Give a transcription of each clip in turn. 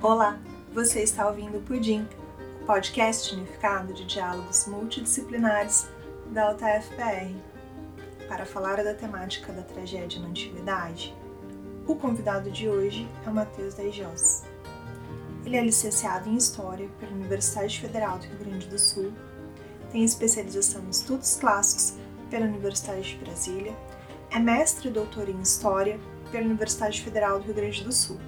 Olá, você está ouvindo o Pudim, o podcast unificado de diálogos multidisciplinares da UTFPR. Para falar da temática da tragédia na antiguidade, o convidado de hoje é o Matheus Daijós. Ele é licenciado em História pela Universidade Federal do Rio Grande do Sul, tem especialização em Estudos Clássicos pela Universidade de Brasília, é mestre e doutor em História pela Universidade Federal do Rio Grande do Sul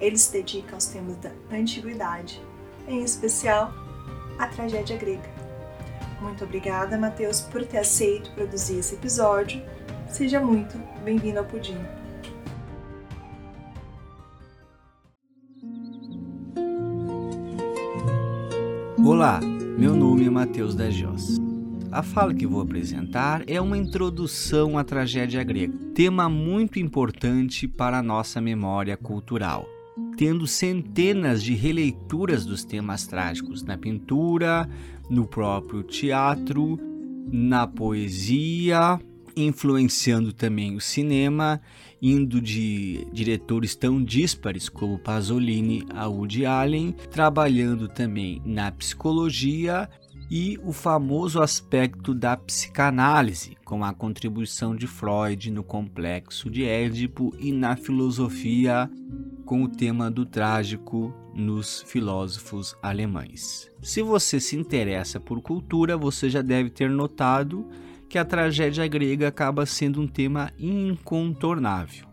ele se dedica aos temas da antiguidade, em especial a tragédia grega. Muito obrigada, Matheus, por ter aceito produzir esse episódio. Seja muito bem-vindo ao Pudim. Olá, meu nome é Matheus da Jos. A fala que vou apresentar é uma introdução à tragédia grega, tema muito importante para a nossa memória cultural tendo centenas de releituras dos temas trágicos na pintura, no próprio teatro, na poesia, influenciando também o cinema, indo de diretores tão díspares como Pasolini a Woody Allen, trabalhando também na psicologia e o famoso aspecto da psicanálise, com a contribuição de Freud no complexo de Édipo e na filosofia com o tema do trágico nos filósofos alemães. Se você se interessa por cultura, você já deve ter notado que a tragédia grega acaba sendo um tema incontornável.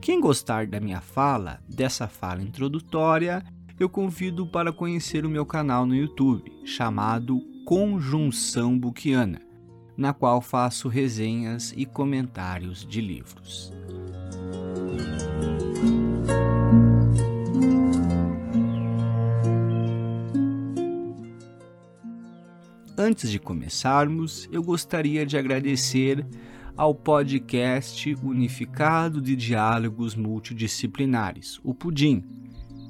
Quem gostar da minha fala, dessa fala introdutória, eu convido para conhecer o meu canal no YouTube, chamado Conjunção Buquiana, na qual faço resenhas e comentários de livros. Antes de começarmos, eu gostaria de agradecer ao podcast Unificado de Diálogos Multidisciplinares, o Pudim,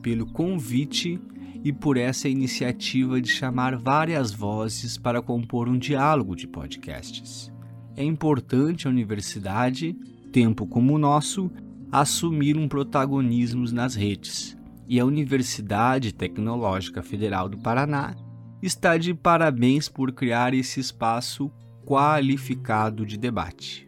pelo convite e por essa iniciativa de chamar várias vozes para compor um diálogo de podcasts. É importante a universidade, tempo como o nosso, assumir um protagonismo nas redes. E a Universidade Tecnológica Federal do Paraná está de parabéns por criar esse espaço qualificado de debate.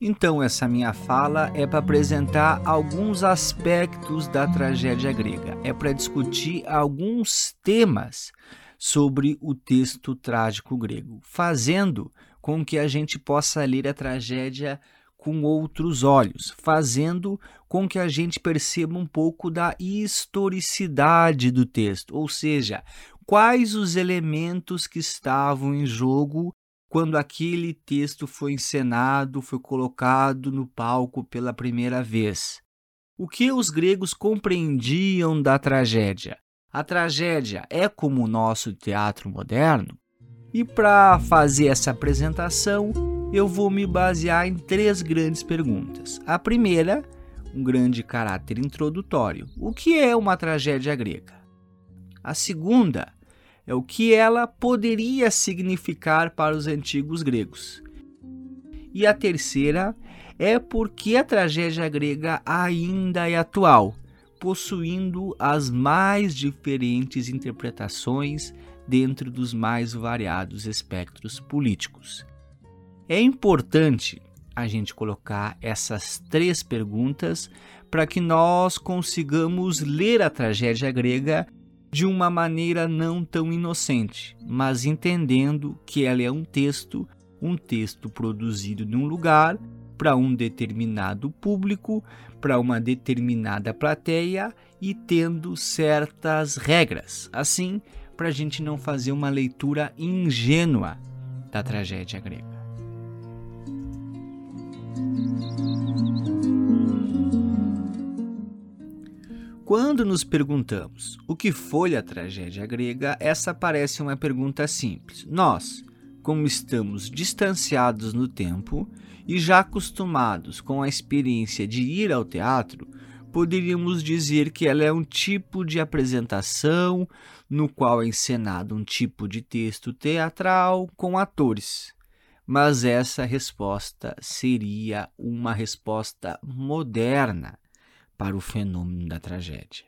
Então, essa minha fala é para apresentar alguns aspectos da tragédia grega, é para discutir alguns temas sobre o texto trágico grego, fazendo com que a gente possa ler a tragédia com outros olhos, fazendo com que a gente perceba um pouco da historicidade do texto, ou seja, quais os elementos que estavam em jogo quando aquele texto foi encenado, foi colocado no palco pela primeira vez. O que os gregos compreendiam da tragédia? A tragédia é como o nosso teatro moderno? E para fazer essa apresentação, eu vou me basear em três grandes perguntas. A primeira, um grande caráter introdutório: o que é uma tragédia grega? A segunda é o que ela poderia significar para os antigos gregos. E a terceira é porque a tragédia grega ainda é atual, possuindo as mais diferentes interpretações dentro dos mais variados espectros políticos. É importante a gente colocar essas três perguntas para que nós consigamos ler a tragédia grega de uma maneira não tão inocente, mas entendendo que ela é um texto, um texto produzido num lugar para um determinado público, para uma determinada plateia e tendo certas regras. Assim, para a gente não fazer uma leitura ingênua da tragédia grega. Quando nos perguntamos o que foi a tragédia grega, essa parece uma pergunta simples. Nós, como estamos distanciados no tempo e já acostumados com a experiência de ir ao teatro, poderíamos dizer que ela é um tipo de apresentação no qual é encenado um tipo de texto teatral com atores. mas essa resposta seria uma resposta moderna para o fenômeno da tragédia.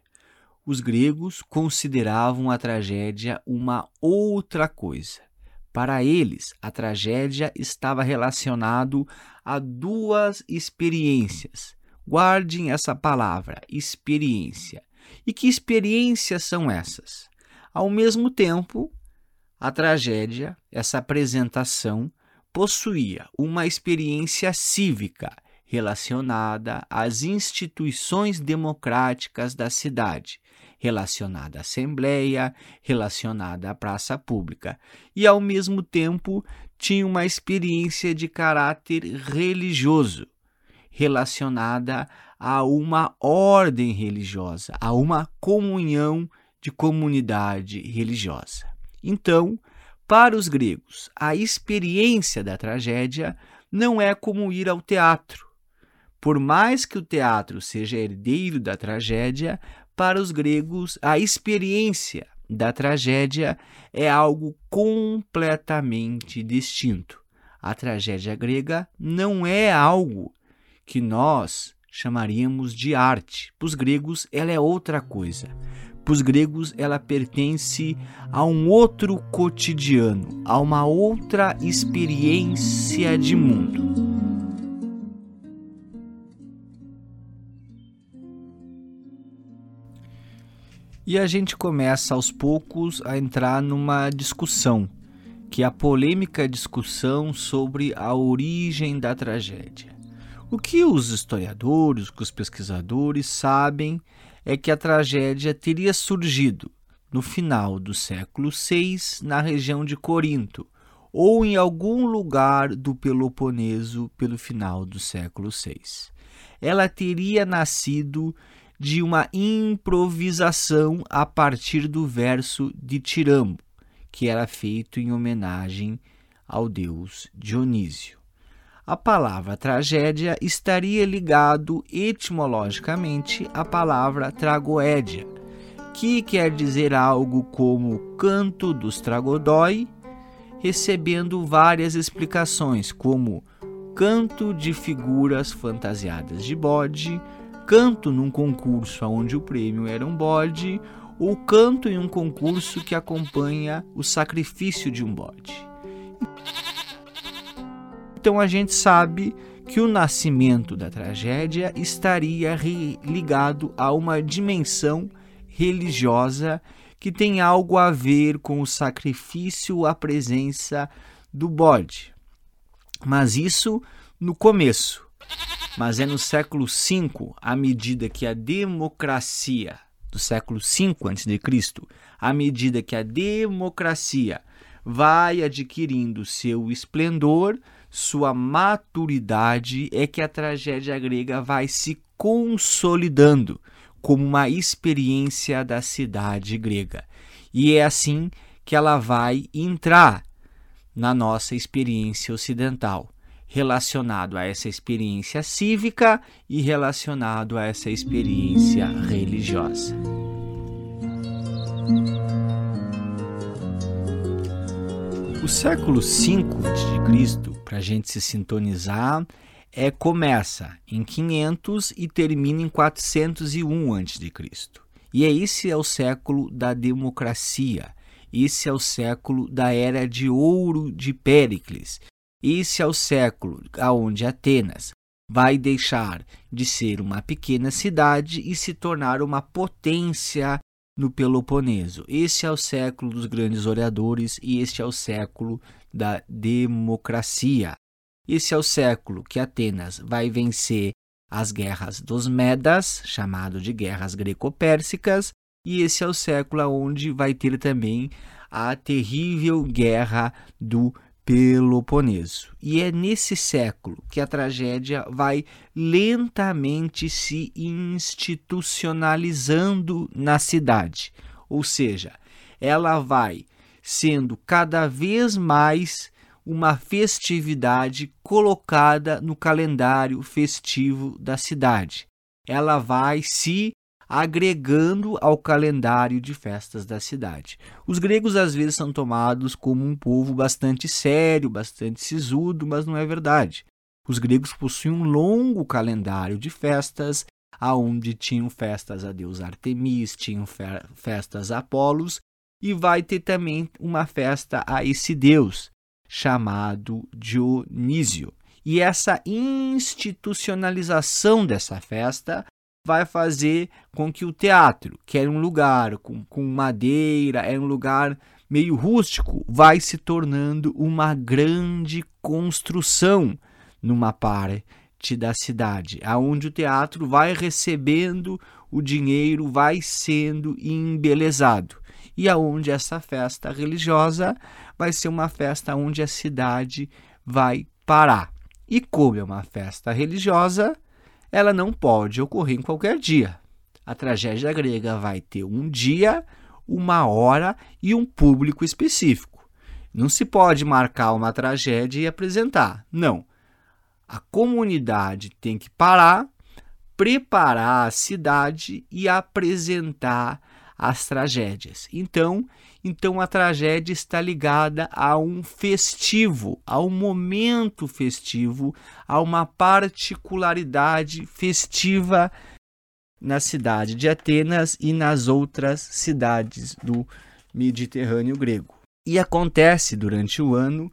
Os gregos consideravam a tragédia uma outra coisa. Para eles, a tragédia estava relacionado a duas experiências. Guardem essa palavra, experiência. E que experiências são essas? Ao mesmo tempo, a tragédia, essa apresentação, possuía uma experiência cívica relacionada às instituições democráticas da cidade, relacionada à Assembleia, relacionada à praça pública, e ao mesmo tempo tinha uma experiência de caráter religioso, relacionada a uma ordem religiosa, a uma comunhão de comunidade religiosa. Então, para os gregos, a experiência da tragédia não é como ir ao teatro. Por mais que o teatro seja herdeiro da tragédia, para os gregos, a experiência da tragédia é algo completamente distinto. A tragédia grega não é algo que nós chamaríamos de arte. Para os gregos, ela é outra coisa. Para os gregos, ela pertence a um outro cotidiano, a uma outra experiência de mundo. E a gente começa aos poucos a entrar numa discussão, que é a polêmica discussão sobre a origem da tragédia. O que os historiadores, o que os pesquisadores sabem é que a tragédia teria surgido no final do século VI na região de Corinto ou em algum lugar do Peloponeso pelo final do século VI. Ela teria nascido de uma improvisação a partir do verso de Tirambo, que era feito em homenagem ao deus Dionísio. A palavra tragédia estaria ligado etimologicamente à palavra tragoédia, que quer dizer algo como canto dos tragodói, recebendo várias explicações, como canto de figuras fantasiadas de bode, canto num concurso onde o prêmio era um bode, ou canto em um concurso que acompanha o sacrifício de um bode. Então a gente sabe que o nascimento da tragédia estaria ligado a uma dimensão religiosa que tem algo a ver com o sacrifício à presença do bode. Mas isso no começo. Mas é no século V, à medida que a democracia do século V a.C., à medida que a democracia vai adquirindo seu esplendor, sua maturidade, é que a tragédia grega vai se consolidando como uma experiência da cidade grega. E é assim que ela vai entrar na nossa experiência ocidental relacionado a essa experiência cívica e relacionado a essa experiência religiosa. O século V a.C., para a gente se sintonizar, é, começa em 500 e termina em 401 a.C. E é esse é o século da democracia. Esse é o século da era de ouro de Péricles, esse é o século aonde Atenas vai deixar de ser uma pequena cidade e se tornar uma potência no Peloponeso. Esse é o século dos grandes oradores e este é o século da democracia. Esse é o século que Atenas vai vencer as guerras dos Medas, chamado de guerras greco-pérsicas, e esse é o século onde vai ter também a terrível guerra do Peloponeso. E é nesse século que a tragédia vai lentamente se institucionalizando na cidade, ou seja, ela vai sendo cada vez mais uma festividade colocada no calendário festivo da cidade. Ela vai se agregando ao calendário de festas da cidade. Os gregos às vezes são tomados como um povo bastante sério, bastante sisudo, mas não é verdade. Os gregos possuem um longo calendário de festas, aonde tinham festas a deus Artemis, tinham festas a Apolos, e vai ter também uma festa a esse deus, chamado Dionísio. E essa institucionalização dessa festa vai fazer com que o teatro, que era um lugar com, com madeira, era um lugar meio rústico, vai se tornando uma grande construção numa parte da cidade, aonde o teatro vai recebendo o dinheiro, vai sendo embelezado. E aonde essa festa religiosa vai ser uma festa onde a cidade vai parar. E como é uma festa religiosa, ela não pode ocorrer em qualquer dia. A tragédia grega vai ter um dia, uma hora e um público específico. Não se pode marcar uma tragédia e apresentar. Não. A comunidade tem que parar, preparar a cidade e apresentar as tragédias. Então, então a tragédia está ligada a um festivo, a um momento festivo, a uma particularidade festiva na cidade de Atenas e nas outras cidades do Mediterrâneo grego. E acontece durante o ano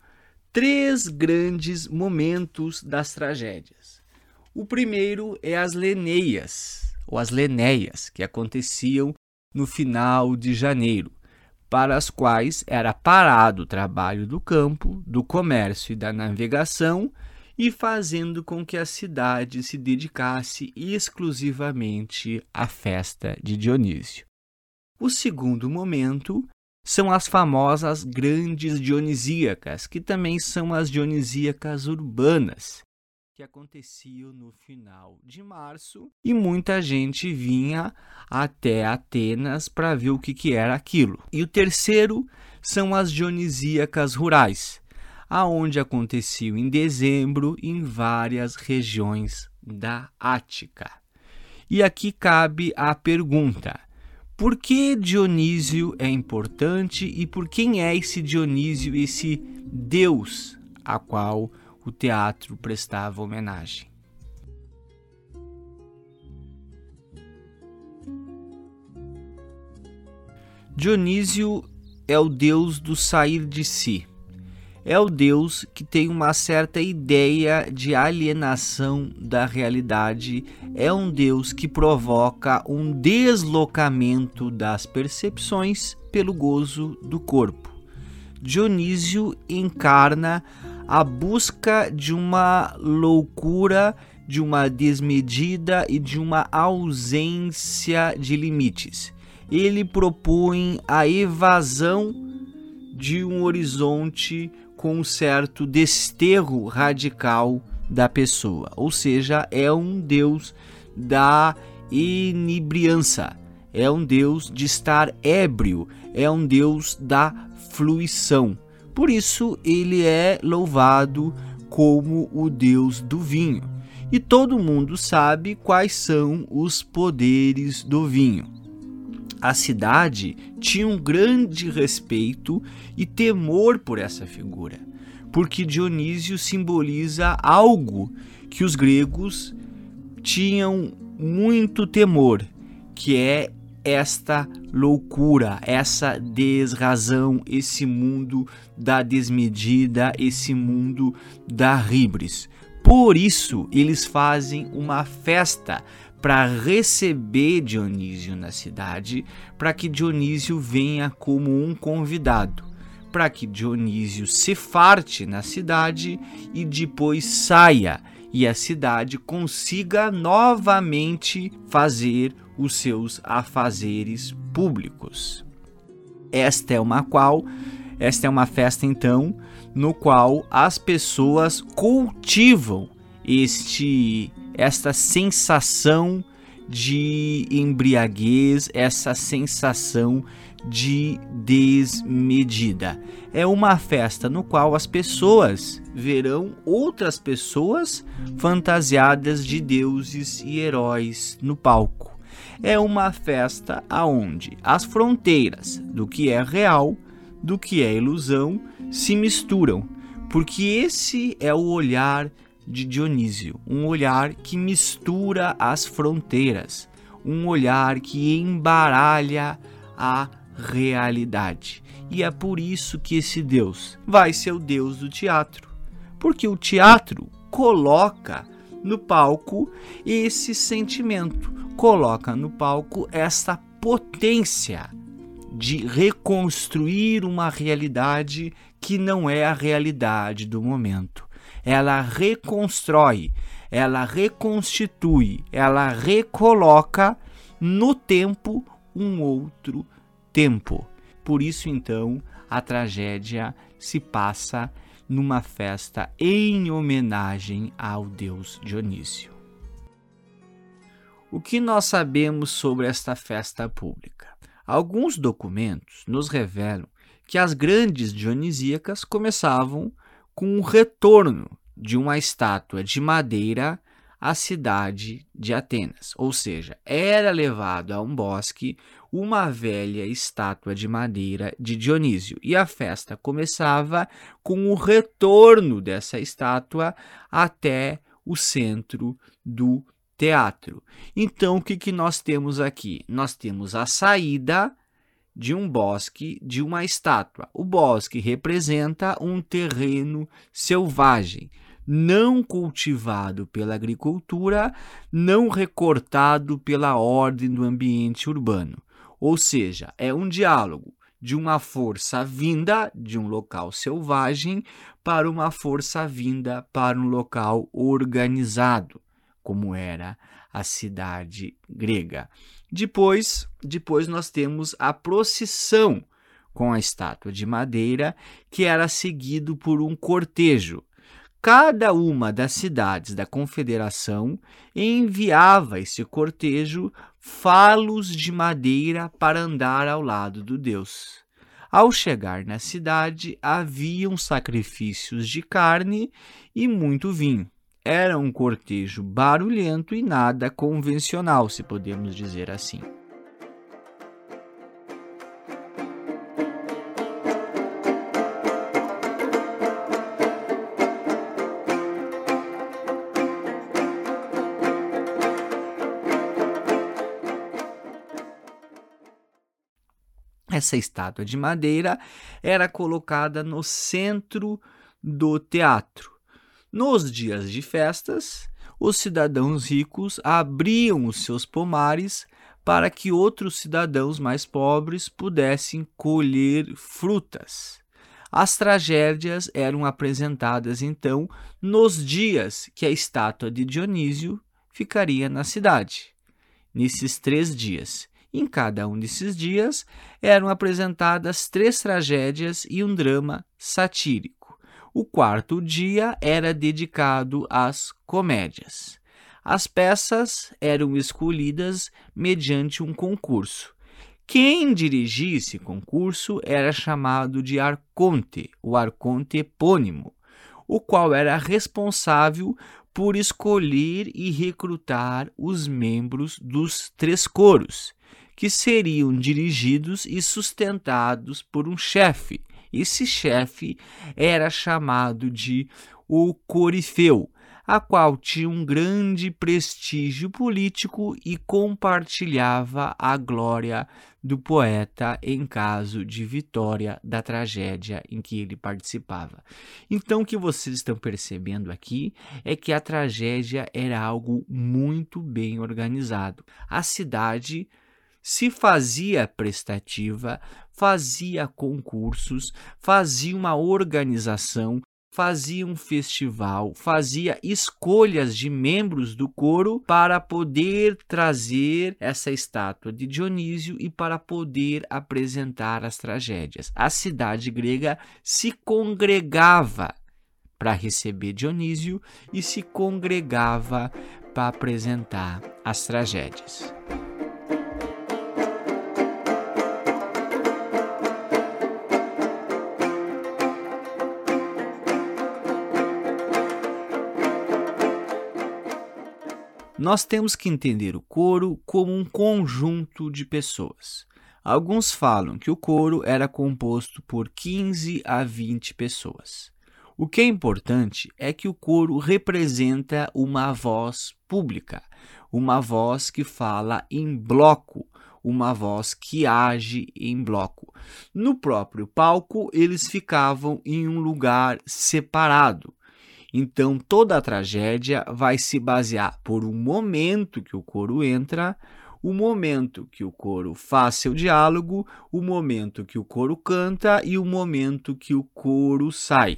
três grandes momentos das tragédias. O primeiro é as Leneias, ou as Lenéias, que aconteciam no final de janeiro para as quais era parado o trabalho do campo, do comércio e da navegação, e fazendo com que a cidade se dedicasse exclusivamente à festa de Dionísio. O segundo momento são as famosas grandes dionisíacas, que também são as dionisíacas urbanas, que aconteciam no final de março e muita gente vinha até Atenas para ver o que, que era aquilo. E o terceiro são as dionisíacas rurais, aonde aconteciam em dezembro em várias regiões da Ática. E aqui cabe a pergunta: por que Dionísio é importante e por quem é esse Dionísio, esse deus a qual o teatro prestava homenagem. Dionísio é o deus do sair de si. É o deus que tem uma certa ideia de alienação da realidade. É um deus que provoca um deslocamento das percepções pelo gozo do corpo. Dionísio encarna a busca de uma loucura, de uma desmedida e de uma ausência de limites. Ele propõe a evasão de um horizonte com um certo desterro radical da pessoa, ou seja, é um Deus da inebriança, é um Deus de estar ébrio, é um Deus da fluição. Por isso ele é louvado como o Deus do vinho. E todo mundo sabe quais são os poderes do vinho. A cidade tinha um grande respeito e temor por essa figura, porque Dionísio simboliza algo que os gregos tinham muito temor, que é esta loucura, essa desrazão, esse mundo da desmedida, esse mundo da ribres. Por isso, eles fazem uma festa para receber Dionísio na cidade, para que Dionísio venha como um convidado, para que Dionísio se farte na cidade e depois saia e a cidade consiga novamente fazer os seus afazeres públicos. Esta é uma qual, esta é uma festa então no qual as pessoas cultivam este esta sensação de embriaguez, essa sensação de desmedida. É uma festa no qual as pessoas verão outras pessoas fantasiadas de deuses e heróis no palco. é uma festa aonde as fronteiras do que é real, do que é ilusão, se misturam, porque esse é o olhar de Dionísio, um olhar que mistura as fronteiras, um olhar que embaralha a realidade. E é por isso que esse Deus vai ser o Deus do teatro, porque o teatro coloca no palco esse sentimento, coloca no palco essa potência de reconstruir uma realidade que não é a realidade do momento. Ela reconstrói, ela reconstitui, ela recoloca no tempo um outro tempo. Por isso, então, a tragédia se passa numa festa em homenagem ao deus Dionísio. O que nós sabemos sobre esta festa pública? Alguns documentos nos revelam que as grandes dionisíacas começavam com o retorno de uma estátua de madeira à cidade de Atenas, ou seja, era levado a um bosque uma velha estátua de madeira de Dionísio, e a festa começava com o retorno dessa estátua até o centro do teatro. Então, o que, que nós temos aqui? Nós temos a saída de um bosque de uma estátua. O bosque representa um terreno selvagem, não cultivado pela agricultura, não recortado pela ordem do ambiente urbano. Ou seja, é um diálogo de uma força vinda de um local selvagem para uma força vinda para um local organizado, como era a cidade grega. Depois, depois nós temos a procissão com a estátua de madeira, que era seguido por um cortejo. Cada uma das cidades da confederação enviava esse cortejo falos de madeira para andar ao lado do deus. Ao chegar na cidade, haviam sacrifícios de carne e muito vinho. Era um cortejo barulhento e nada convencional, se podemos dizer assim. Essa estátua de madeira era colocada no centro do teatro nos dias de festas, os cidadãos ricos abriam os seus pomares para que outros cidadãos mais pobres pudessem colher frutas. As tragédias eram apresentadas então nos dias que a estátua de Dionísio ficaria na cidade. Nesses três dias. Em cada um desses dias eram apresentadas três tragédias e um drama satírico. O quarto dia era dedicado às comédias. As peças eram escolhidas mediante um concurso. Quem dirigia esse concurso era chamado de arconte, o arconte epônimo, o qual era responsável por escolher e recrutar os membros dos três coros, que seriam dirigidos e sustentados por um chefe, esse chefe era chamado de o Corifeu, a qual tinha um grande prestígio político e compartilhava a glória do poeta em caso de vitória da tragédia em que ele participava. Então, o que vocês estão percebendo aqui é que a tragédia era algo muito bem organizado. A cidade se fazia prestativa, fazia concursos, fazia uma organização, fazia um festival, fazia escolhas de membros do coro para poder trazer essa estátua de Dionísio e para poder apresentar as tragédias. A cidade grega se congregava para receber Dionísio e se congregava para apresentar as tragédias. Nós temos que entender o coro como um conjunto de pessoas. Alguns falam que o coro era composto por 15 a 20 pessoas. O que é importante é que o coro representa uma voz pública, uma voz que fala em bloco, uma voz que age em bloco. No próprio palco, eles ficavam em um lugar separado. Então, toda a tragédia vai se basear por um momento que o coro entra, o momento que o coro faz seu diálogo, o momento que o coro canta e o momento que o coro sai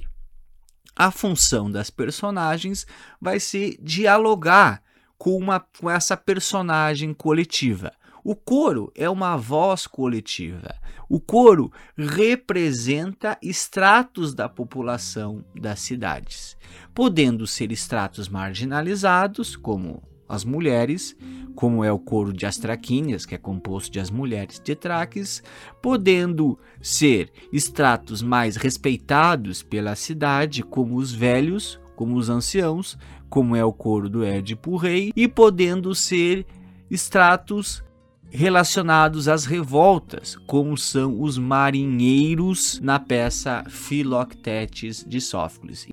a função das personagens vai ser dialogar com, uma, com essa personagem coletiva. O coro é uma voz coletiva. O coro representa estratos da população das cidades, podendo ser estratos marginalizados, como as mulheres, como é o coro de Astraquíneas, que é composto de as mulheres tetraques, podendo ser estratos mais respeitados pela cidade, como os velhos, como os anciãos, como é o coro do Édipo Rei, e podendo ser estratos relacionados às revoltas, como são os marinheiros na peça Philoctetes de Sófocles.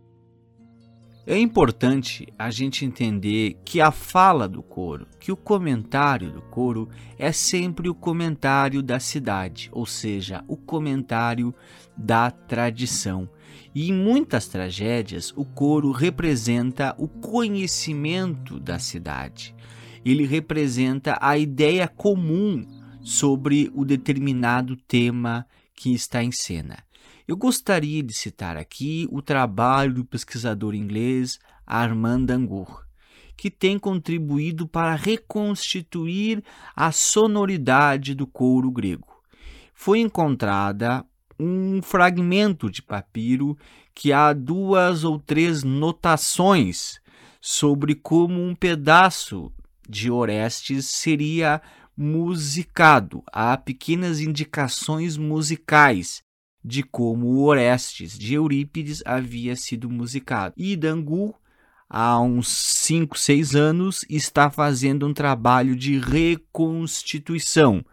É importante a gente entender que a fala do coro, que o comentário do coro é sempre o comentário da cidade, ou seja, o comentário da tradição. E em muitas tragédias, o coro representa o conhecimento da cidade. Ele representa a ideia comum sobre o determinado tema que está em cena. Eu gostaria de citar aqui o trabalho do pesquisador inglês Armand Dangour, que tem contribuído para reconstituir a sonoridade do couro grego. Foi encontrada um fragmento de papiro que há duas ou três notações sobre como um pedaço de Orestes seria musicado. Há pequenas indicações musicais de como Orestes de Eurípides havia sido musicado. E Dangu, há uns 5, 6 anos, está fazendo um trabalho de reconstituição,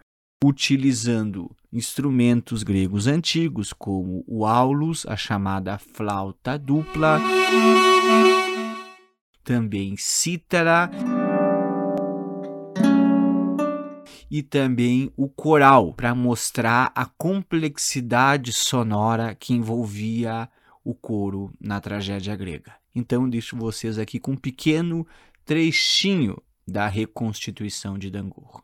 utilizando instrumentos gregos antigos como o aulos, a chamada flauta dupla, também cítara e também o coral, para mostrar a complexidade sonora que envolvia o coro na tragédia grega. Então, deixo vocês aqui com um pequeno trechinho da reconstituição de Dangur.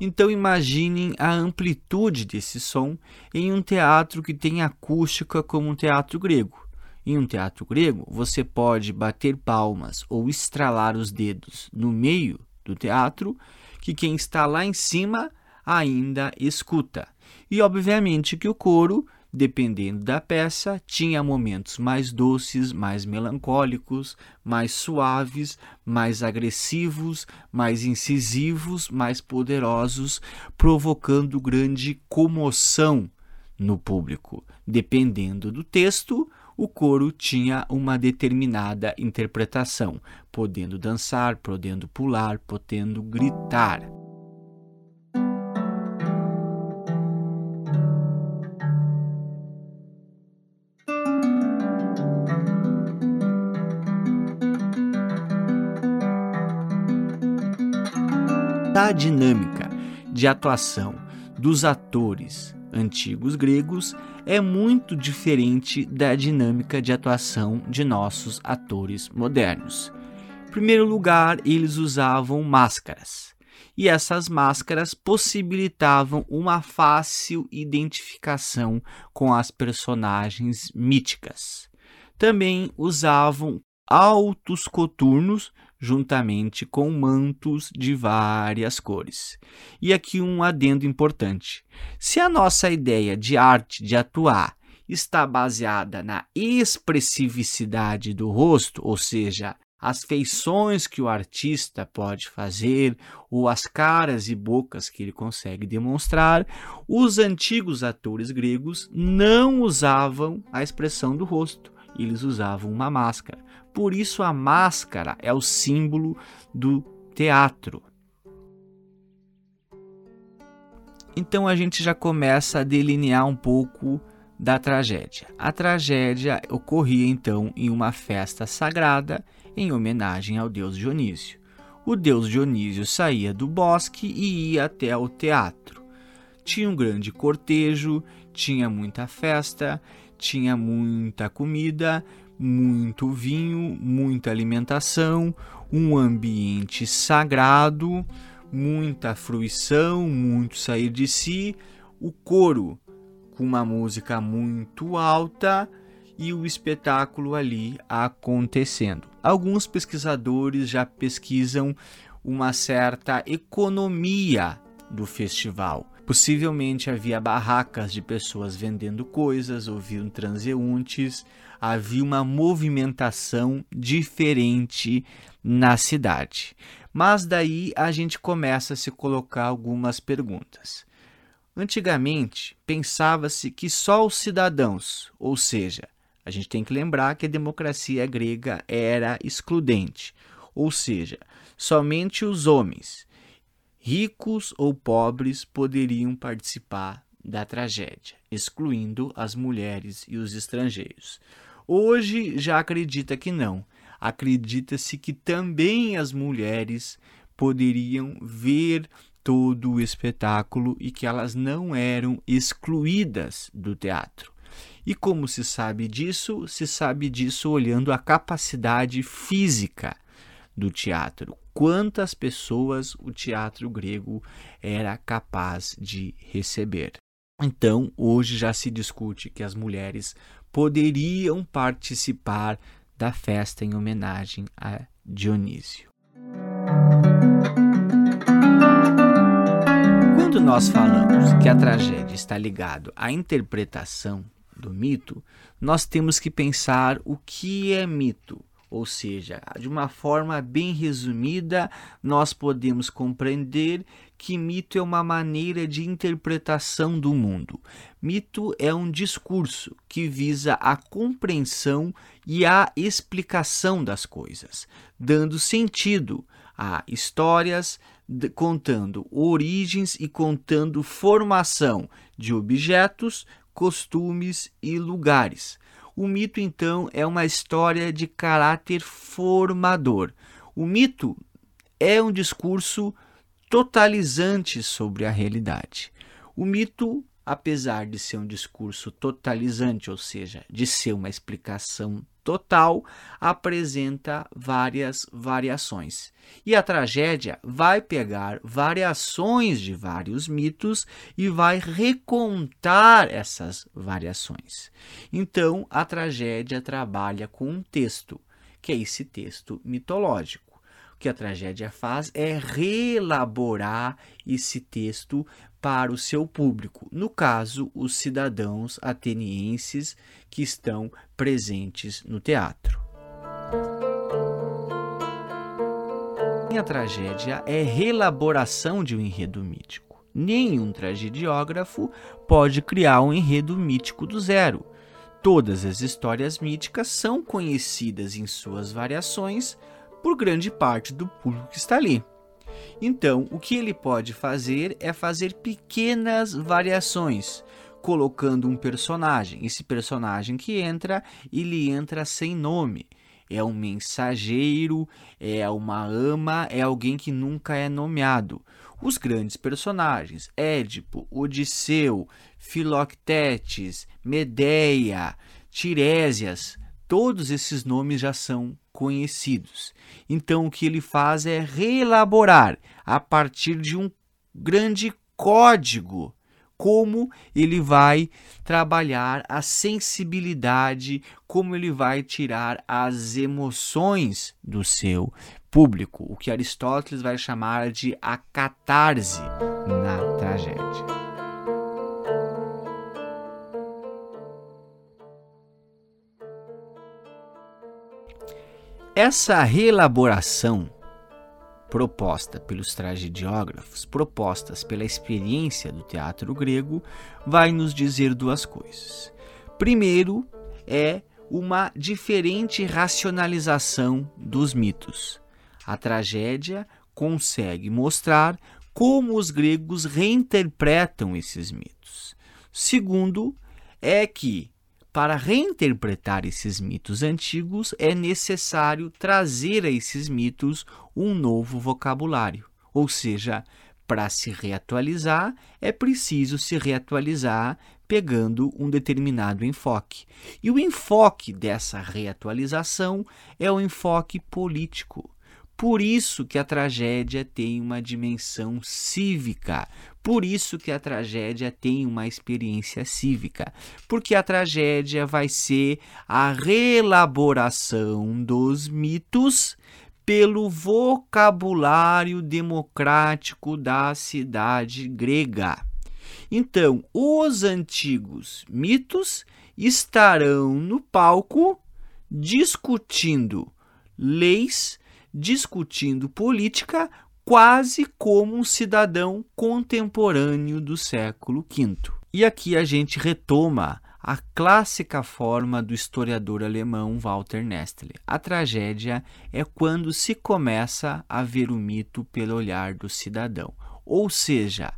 Então imaginem a amplitude desse som em um teatro que tem acústica como um teatro grego. Em um teatro grego, você pode bater palmas ou estralar os dedos no meio do teatro, que quem está lá em cima ainda escuta. E obviamente que o coro dependendo da peça, tinha momentos mais doces, mais melancólicos, mais suaves, mais agressivos, mais incisivos, mais poderosos, provocando grande comoção no público. Dependendo do texto, o coro tinha uma determinada interpretação, podendo dançar, podendo pular, podendo gritar. A dinâmica de atuação dos atores antigos gregos é muito diferente da dinâmica de atuação de nossos atores modernos. Em primeiro lugar, eles usavam máscaras, e essas máscaras possibilitavam uma fácil identificação com as personagens míticas. também usavam altos coturnos juntamente com mantos de várias cores. E aqui um adendo importante: se a nossa ideia de arte de atuar está baseada na expressividade do rosto, ou seja, as feições que o artista pode fazer ou as caras e bocas que ele consegue demonstrar, os antigos atores gregos não usavam a expressão do rosto, eles usavam uma máscara. Por isso, a máscara é o símbolo do teatro. Então a gente já começa a delinear um pouco da tragédia. A tragédia ocorria então em uma festa sagrada em homenagem ao deus Dionísio. O deus Dionísio saía do bosque e ia até o teatro. Tinha um grande cortejo, tinha muita festa, tinha muita comida, muito vinho, muita alimentação, um ambiente sagrado, muita fruição, muito sair de si, o coro com uma música muito alta e o espetáculo ali acontecendo. Alguns pesquisadores já pesquisam uma certa economia do festival. Possivelmente havia barracas de pessoas vendendo coisas, ouviam transeuntes, havia uma movimentação diferente na cidade. Mas daí a gente começa a se colocar algumas perguntas. Antigamente, pensava-se que só os cidadãos, ou seja, a gente tem que lembrar que a democracia grega era excludente, ou seja, somente os homens, ricos ou pobres, poderiam participar da tragédia, excluindo as mulheres e os estrangeiros. Hoje já acredita que não. Acredita-se que também as mulheres poderiam ver todo o espetáculo e que elas não eram excluídas do teatro. E como se sabe disso? Se sabe disso olhando a capacidade física do teatro. Quantas pessoas o teatro grego era capaz de receber. Então, hoje já se discute que as mulheres poderiam participar da festa em homenagem a Dionísio. Quando nós falamos que a tragédia está ligada à interpretação do mito, nós temos que pensar o que é mito. Ou seja, de uma forma bem resumida, nós podemos compreender que mito é uma maneira de interpretação do mundo. Mito é um discurso que visa a compreensão e a explicação das coisas, dando sentido a histórias, contando origens e contando formação de objetos, costumes e lugares. O mito, então, é uma história de caráter formador. O mito é um discurso totalizante sobre a realidade. O mito, apesar de ser um discurso totalizante, ou seja, de ser uma explicação total apresenta várias variações. E a tragédia vai pegar variações de vários mitos e vai recontar essas variações. Então, a tragédia trabalha com um texto, que é esse texto mitológico. O que a tragédia faz é reelaborar esse texto para o seu público, no caso, os cidadãos atenienses que estão presentes no teatro. A tragédia é reelaboração de um enredo mítico. Nenhum tragediógrafo pode criar um enredo mítico do zero. Todas as histórias míticas são conhecidas em suas variações por grande parte do público que está ali. Então, o que ele pode fazer é fazer pequenas variações, colocando um personagem. Esse personagem que entra, ele entra sem nome. É um mensageiro, é uma ama, é alguém que nunca é nomeado. Os grandes personagens, Édipo, Odisseu, Filoctetes, Medeia, Tiresias, todos esses nomes já são conhecidos. Então, o que ele faz é reelaborar a partir de um grande código como ele vai trabalhar a sensibilidade, como ele vai tirar as emoções do seu público, o que Aristóteles vai chamar de a catarse na tragédia. Essa reelaboração proposta pelos tragediógrafos, propostas pela experiência do teatro grego, vai nos dizer duas coisas. Primeiro, é uma diferente racionalização dos mitos. A tragédia consegue mostrar como os gregos reinterpretam esses mitos. Segundo, é que para reinterpretar esses mitos antigos, é necessário trazer a esses mitos um novo vocabulário. Ou seja, para se reatualizar, é preciso se reatualizar pegando um determinado enfoque. E o enfoque dessa reatualização é o enfoque político. Por isso que a tragédia tem uma dimensão cívica. Por isso que a tragédia tem uma experiência cívica. Porque a tragédia vai ser a reelaboração dos mitos pelo vocabulário democrático da cidade grega. Então, os antigos mitos estarão no palco discutindo leis discutindo política quase como um cidadão contemporâneo do século V. E aqui a gente retoma a clássica forma do historiador alemão Walter Nestle. A tragédia é quando se começa a ver o mito pelo olhar do cidadão. Ou seja,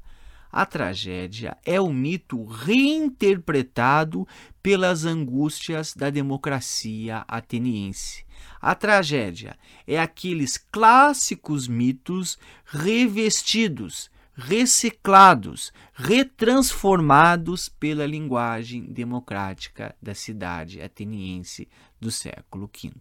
a tragédia é o mito reinterpretado pelas angústias da democracia ateniense. A tragédia é aqueles clássicos mitos revestidos, reciclados, retransformados pela linguagem democrática da cidade ateniense do século V.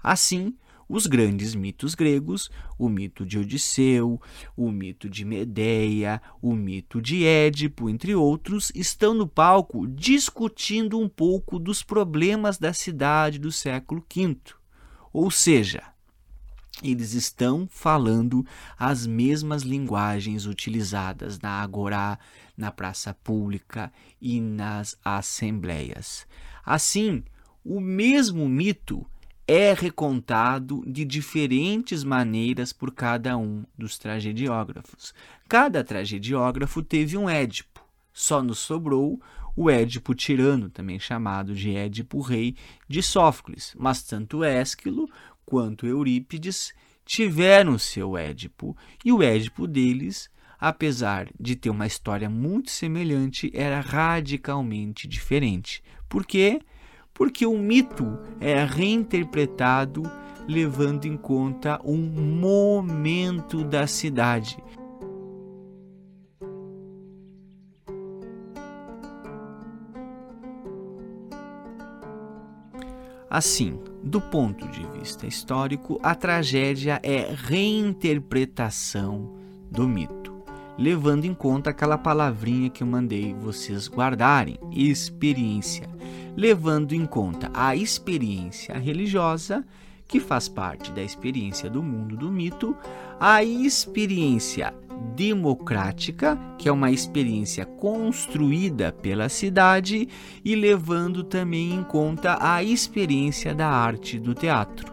Assim, os grandes mitos gregos, o mito de Odisseu, o mito de Medeia, o mito de Édipo, entre outros, estão no palco discutindo um pouco dos problemas da cidade do século V. Ou seja, eles estão falando as mesmas linguagens utilizadas na agorá, na praça pública e nas assembleias. Assim, o mesmo mito é recontado de diferentes maneiras por cada um dos tragediógrafos. Cada tragediógrafo teve um Édipo. Só nos sobrou o Édipo tirano, também chamado de Édipo rei de Sófocles, mas tanto Ésquilo quanto Eurípides tiveram seu Édipo, e o Édipo deles, apesar de ter uma história muito semelhante, era radicalmente diferente. Por quê? Porque porque o mito é reinterpretado levando em conta um momento da cidade. Assim, do ponto de vista histórico, a tragédia é reinterpretação do mito, levando em conta aquela palavrinha que eu mandei vocês guardarem, experiência levando em conta a experiência religiosa, que faz parte da experiência do mundo do mito, a experiência democrática, que é uma experiência construída pela cidade, e levando também em conta a experiência da arte do teatro.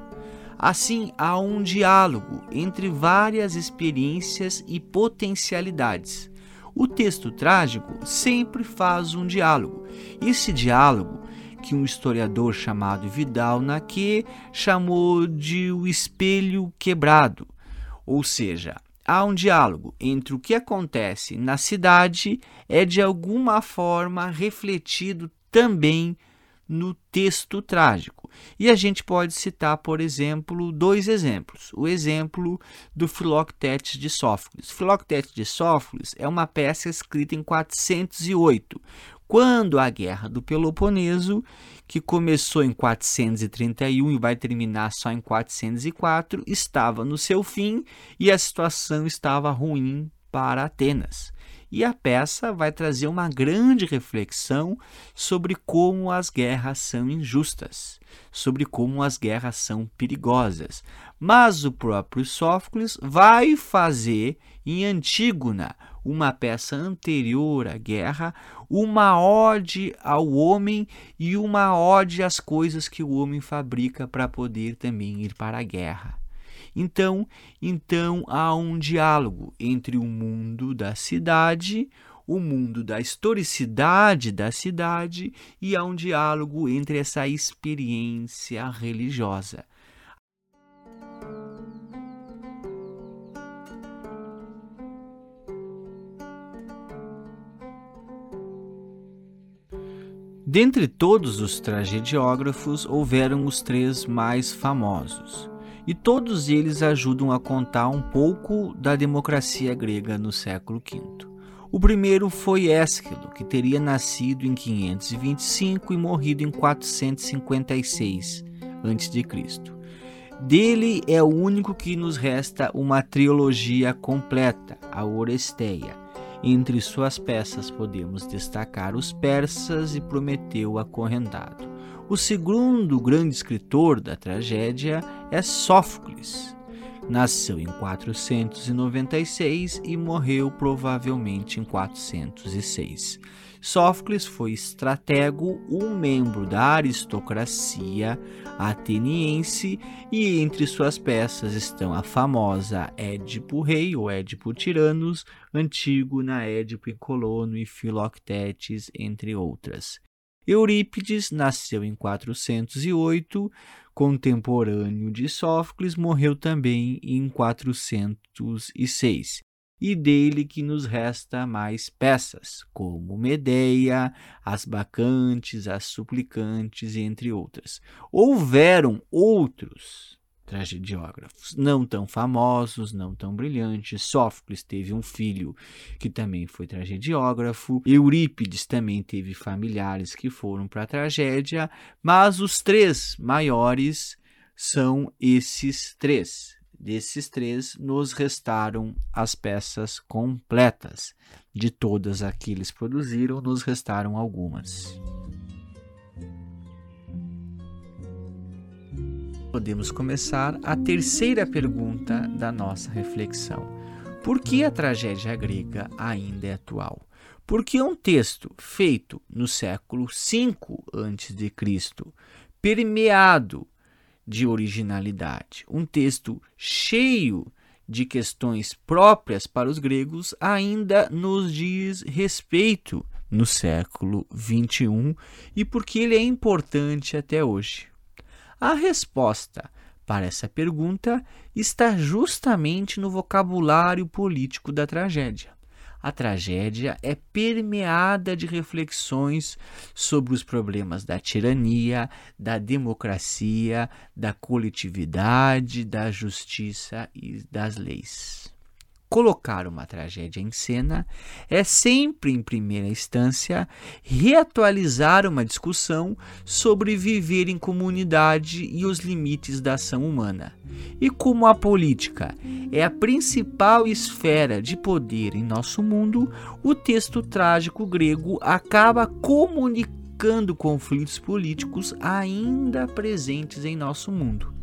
Assim, há um diálogo entre várias experiências e potencialidades. O texto trágico sempre faz um diálogo. Esse diálogo que um historiador chamado Vidal Naquet chamou de o espelho quebrado. Ou seja, há um diálogo entre o que acontece na cidade é de alguma forma refletido também no texto trágico. E a gente pode citar, por exemplo, dois exemplos. O exemplo do Filoctetes de Sófocles. Filoctetes de Sófocles é uma peça escrita em 408, quando a Guerra do Peloponeso, que começou em 431 e vai terminar só em 404, estava no seu fim e a situação estava ruim para Atenas. E a peça vai trazer uma grande reflexão sobre como as guerras são injustas, sobre como as guerras são perigosas. Mas o próprio Sófocles vai fazer em Antígona, uma peça anterior à guerra, uma ode ao homem e uma ode às coisas que o homem fabrica para poder também ir para a guerra. Então, então há um diálogo entre o mundo da cidade, o mundo da historicidade da cidade e há um diálogo entre essa experiência religiosa. Dentre todos os tragediógrafos, houveram os três mais famosos, e todos eles ajudam a contar um pouco da democracia grega no século V. O primeiro foi Ésquilo, que teria nascido em 525 e morrido em 456 a.C. Dele é o único que nos resta uma trilogia completa, a Oresteia, entre suas peças podemos destacar Os Persas e Prometeu Acorrentado. O segundo grande escritor da tragédia é Sófocles. Nasceu em 496 e morreu provavelmente em 406. Sófocles foi estratego, um membro da aristocracia ateniense, e entre suas peças estão a famosa Édipo Rei ou Édipo Tiranos, Antígona, Édipo e Colono e Filoctetes, entre outras. Eurípides nasceu em 408, contemporâneo de Sófocles, morreu também em 406 e dele que nos resta mais peças, como Medeia, as Bacantes, as Suplicantes, entre outras. Houveram outros tragediógrafos, não tão famosos, não tão brilhantes. Sófocles teve um filho que também foi tragediógrafo, Eurípides também teve familiares que foram para a tragédia, mas os três maiores são esses três Desses três, nos restaram as peças completas. De todas as que eles produziram, nos restaram algumas. Podemos começar a terceira pergunta da nossa reflexão. Por que a tragédia grega ainda é atual? Porque um texto feito no século V a.C., permeado de originalidade. Um texto cheio de questões próprias para os gregos ainda nos diz respeito no século 21 e porque ele é importante até hoje. A resposta para essa pergunta está justamente no vocabulário político da tragédia a tragédia é permeada de reflexões sobre os problemas da tirania, da democracia, da coletividade, da justiça e das leis. Colocar uma tragédia em cena é sempre, em primeira instância, reatualizar uma discussão sobre viver em comunidade e os limites da ação humana. E como a política é a principal esfera de poder em nosso mundo, o texto trágico grego acaba comunicando conflitos políticos ainda presentes em nosso mundo.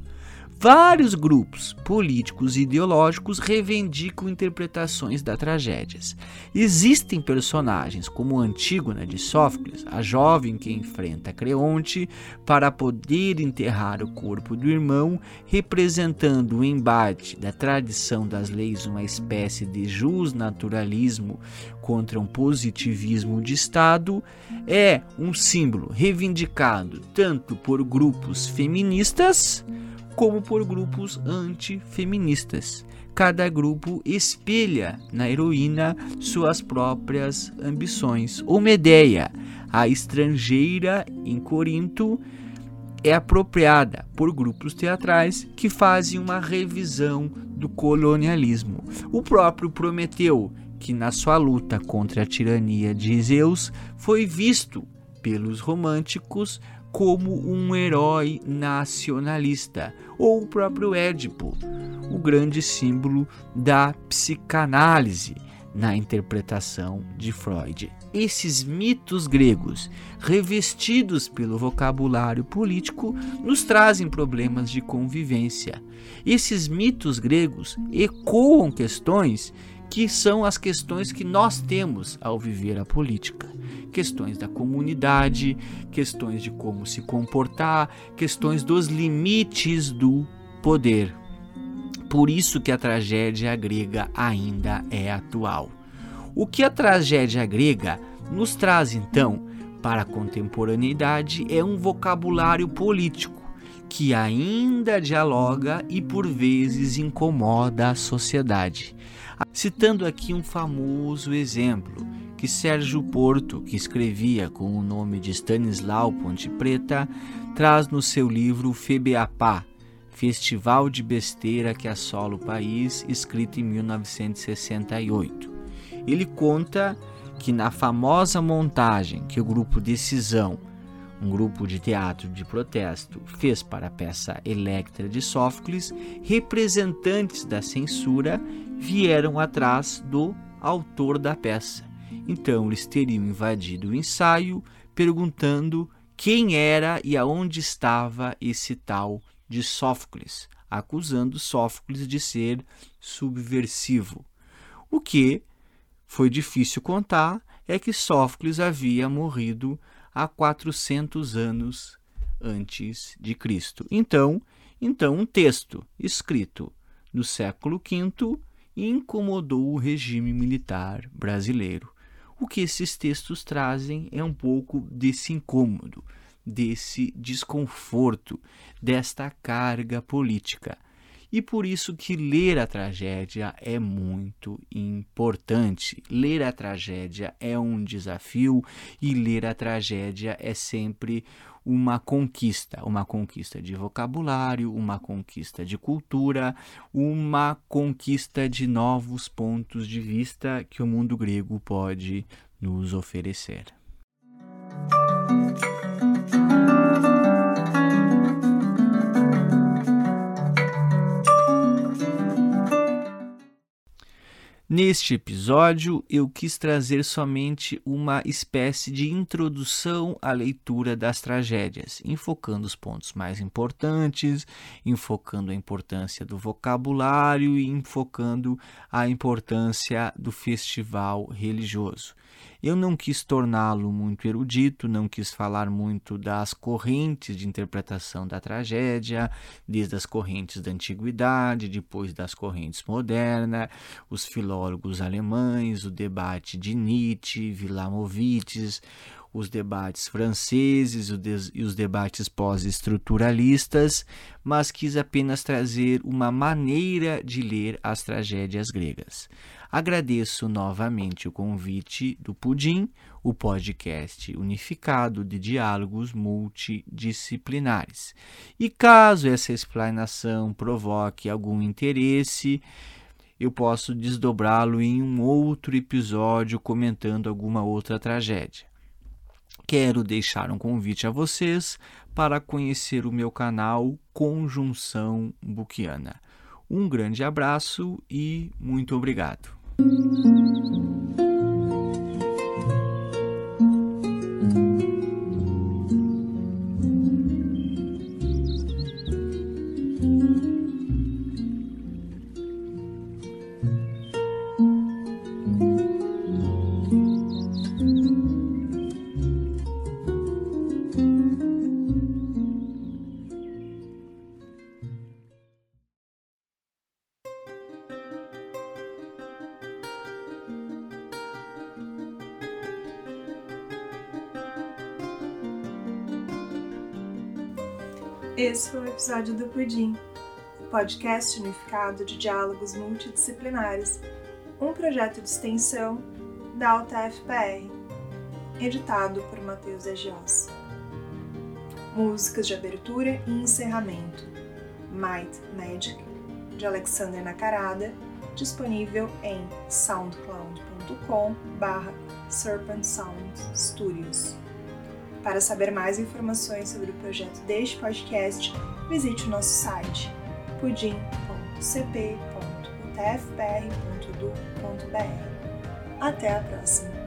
Vários grupos políticos e ideológicos reivindicam interpretações das tragédias. Existem personagens como Antígona de Sófocles, a jovem que enfrenta Creonte para poder enterrar o corpo do irmão, representando o embate da tradição das leis, uma espécie de justnaturalismo contra um positivismo de Estado, é um símbolo reivindicado tanto por grupos feministas como por grupos antifeministas. Cada grupo espelha na heroína suas próprias ambições. O Medeia, a estrangeira em Corinto, é apropriada por grupos teatrais que fazem uma revisão do colonialismo. O próprio Prometeu, que na sua luta contra a tirania de Zeus foi visto pelos românticos como um herói nacionalista, ou o próprio Édipo, o grande símbolo da psicanálise, na interpretação de Freud. Esses mitos gregos, revestidos pelo vocabulário político, nos trazem problemas de convivência. Esses mitos gregos ecoam questões que são as questões que nós temos ao viver a política. Questões da comunidade, questões de como se comportar, questões dos limites do poder. Por isso que a tragédia grega ainda é atual. O que a tragédia grega nos traz então para a contemporaneidade é um vocabulário político que ainda dialoga e por vezes incomoda a sociedade. Citando aqui um famoso exemplo que Sérgio Porto, que escrevia com o nome de Stanislau Ponte Preta, traz no seu livro Febeapá, Festival de Besteira que assola o país, escrito em 1968. Ele conta que na famosa montagem que o grupo Decisão, um grupo de teatro de protesto, fez para a peça Electra de Sófocles, representantes da censura vieram atrás do autor da peça. Então eles teriam invadido o ensaio perguntando quem era e aonde estava esse tal de Sófocles, acusando Sófocles de ser subversivo. O que foi difícil contar é que Sófocles havia morrido há 400 anos antes de Cristo. Então, então um texto escrito no século V incomodou o regime militar brasileiro. O que esses textos trazem é um pouco desse incômodo, desse desconforto, desta carga política. E por isso que ler a tragédia é muito importante. Ler a tragédia é um desafio e ler a tragédia é sempre uma conquista, uma conquista de vocabulário, uma conquista de cultura, uma conquista de novos pontos de vista que o mundo grego pode nos oferecer. Neste episódio, eu quis trazer somente uma espécie de introdução à leitura das tragédias, enfocando os pontos mais importantes, enfocando a importância do vocabulário e enfocando a importância do festival religioso. Eu não quis torná-lo muito erudito, não quis falar muito das correntes de interpretação da tragédia, desde as correntes da antiguidade, depois das correntes modernas, os filólogos alemães, o debate de Nietzsche, Wilamowitz, os debates franceses e os debates pós-estruturalistas, mas quis apenas trazer uma maneira de ler as tragédias gregas. Agradeço novamente o convite do Pudim, o podcast unificado de diálogos multidisciplinares. E caso essa explanação provoque algum interesse, eu posso desdobrá-lo em um outro episódio comentando alguma outra tragédia. Quero deixar um convite a vocês para conhecer o meu canal Conjunção Buquiana. Um grande abraço e muito obrigado. Esse episódio do Pudim, podcast unificado de diálogos multidisciplinares, um projeto de extensão da Alta FPR, editado por Matheus Egios. Músicas de abertura e encerramento: Might Magic, de Alexander Nakarada, disponível em soundcloud.com/barra Serpent Sound Studios. Para saber mais informações sobre o projeto deste podcast, visite o nosso site pudim.cp.utfpr.edu.br. Até a próxima!